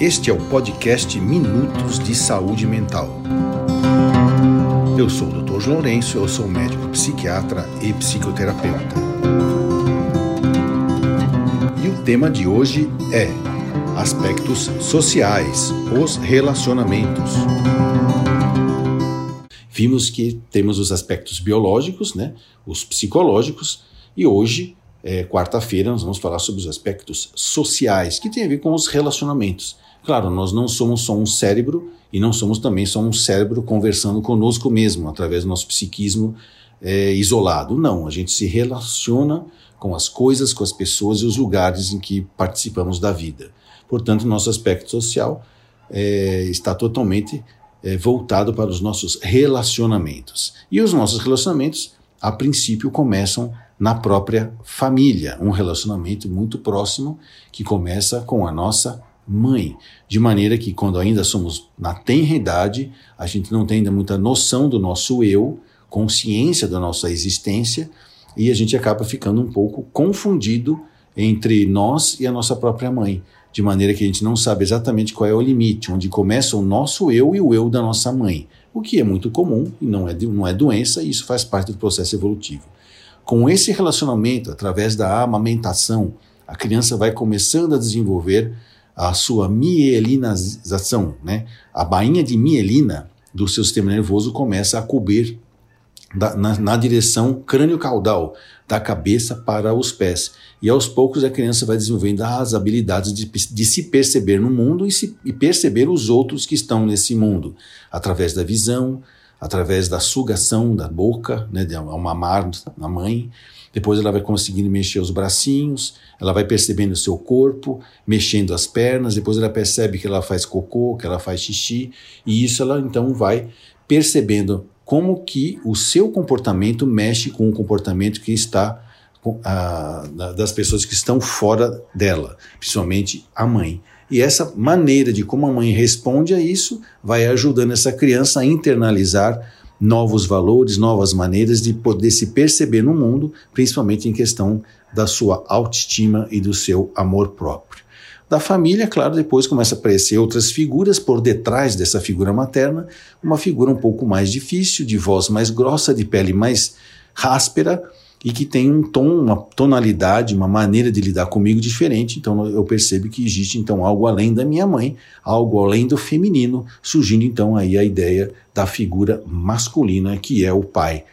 Este é o podcast Minutos de Saúde Mental. Eu sou o Dr. Lourenço, eu sou médico psiquiatra e psicoterapeuta. E o tema de hoje é aspectos sociais, os relacionamentos. Vimos que temos os aspectos biológicos, né, os psicológicos, e hoje é, quarta-feira nós vamos falar sobre os aspectos sociais, que tem a ver com os relacionamentos. Claro, nós não somos só um cérebro e não somos também só um cérebro conversando conosco mesmo, através do nosso psiquismo é, isolado. Não, a gente se relaciona com as coisas, com as pessoas e os lugares em que participamos da vida. Portanto, nosso aspecto social é, está totalmente é, voltado para os nossos relacionamentos. E os nossos relacionamentos, a princípio, começam na própria família, um relacionamento muito próximo que começa com a nossa mãe, de maneira que quando ainda somos na tenra idade, a gente não tem ainda muita noção do nosso eu, consciência da nossa existência, e a gente acaba ficando um pouco confundido entre nós e a nossa própria mãe, de maneira que a gente não sabe exatamente qual é o limite, onde começa o nosso eu e o eu da nossa mãe, o que é muito comum e não é, não é doença, e isso faz parte do processo evolutivo. Com esse relacionamento, através da amamentação, a criança vai começando a desenvolver a sua mielinização, né? A bainha de mielina do seu sistema nervoso começa a cobrir da, na, na, direção crânio-caudal, da cabeça para os pés. E aos poucos a criança vai desenvolvendo as habilidades de, de se perceber no mundo e, se, e perceber os outros que estão nesse mundo, através da visão, através da sugação da boca, né, de mamar na mãe. Depois ela vai conseguindo mexer os bracinhos, ela vai percebendo o seu corpo, mexendo as pernas, depois ela percebe que ela faz cocô, que ela faz xixi, e isso ela então vai percebendo como que o seu comportamento mexe com o comportamento que está das pessoas que estão fora dela, principalmente a mãe. E essa maneira de como a mãe responde a isso vai ajudando essa criança a internalizar novos valores, novas maneiras de poder se perceber no mundo, principalmente em questão da sua autoestima e do seu amor próprio. Da família, claro, depois começa a aparecer outras figuras por detrás dessa figura materna, uma figura um pouco mais difícil, de voz mais grossa, de pele mais ráspera, e que tem um tom, uma tonalidade, uma maneira de lidar comigo diferente. Então eu percebo que existe então algo além da minha mãe, algo além do feminino, surgindo então aí a ideia da figura masculina que é o pai.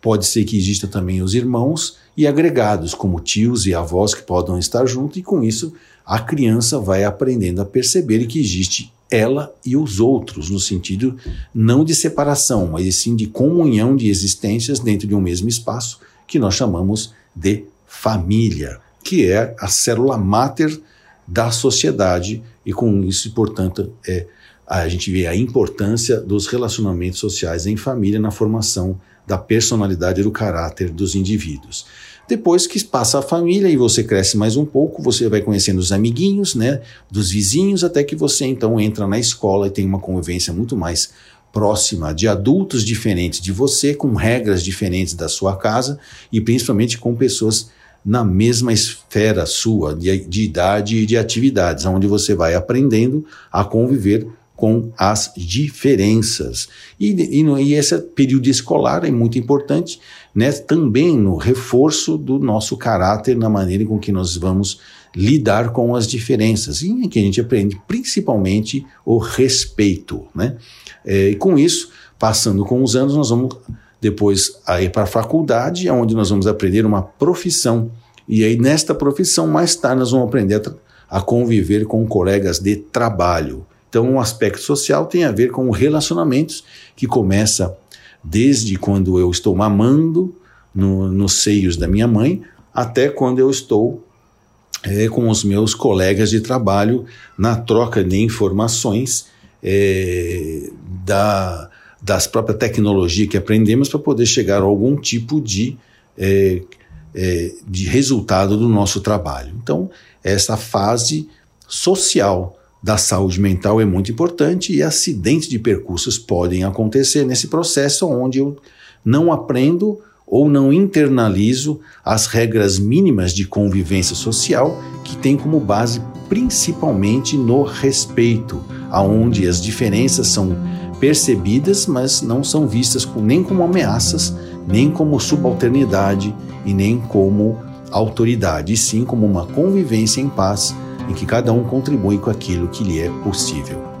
Pode ser que exista também os irmãos e agregados, como tios e avós que podem estar juntos, e com isso a criança vai aprendendo a perceber que existe ela e os outros, no sentido não de separação, mas sim de comunhão de existências dentro de um mesmo espaço que nós chamamos de família, que é a célula máter da sociedade e com isso, portanto, é, a gente vê a importância dos relacionamentos sociais em família na formação da personalidade e do caráter dos indivíduos. Depois que passa a família e você cresce mais um pouco, você vai conhecendo os amiguinhos, né, dos vizinhos, até que você então entra na escola e tem uma convivência muito mais próxima de adultos diferentes de você, com regras diferentes da sua casa e principalmente com pessoas na mesma esfera sua de, de idade e de atividades, onde você vai aprendendo a conviver com as diferenças. E, e, e, esse período escolar é muito importante, né, também no reforço do nosso caráter, na maneira com que nós vamos lidar com as diferenças, e em que a gente aprende principalmente o respeito. Né? É, e com isso, passando com os anos, nós vamos depois ir para a faculdade, onde nós vamos aprender uma profissão. E aí, nesta profissão, mais tarde, nós vamos aprender a, a conviver com colegas de trabalho. Então, o um aspecto social tem a ver com relacionamentos que começa desde quando eu estou mamando no, nos seios da minha mãe até quando eu estou é, com os meus colegas de trabalho na troca de informações é, da, das próprias tecnologias que aprendemos para poder chegar a algum tipo de, é, é, de resultado do nosso trabalho. Então, essa fase social da saúde mental é muito importante e acidentes de percursos podem acontecer nesse processo onde eu não aprendo ou não internalizo as regras mínimas de convivência social que tem como base principalmente no respeito, aonde as diferenças são percebidas, mas não são vistas nem como ameaças, nem como subalternidade e nem como autoridade, e sim como uma convivência em paz em que cada um contribui com aquilo que lhe é possível.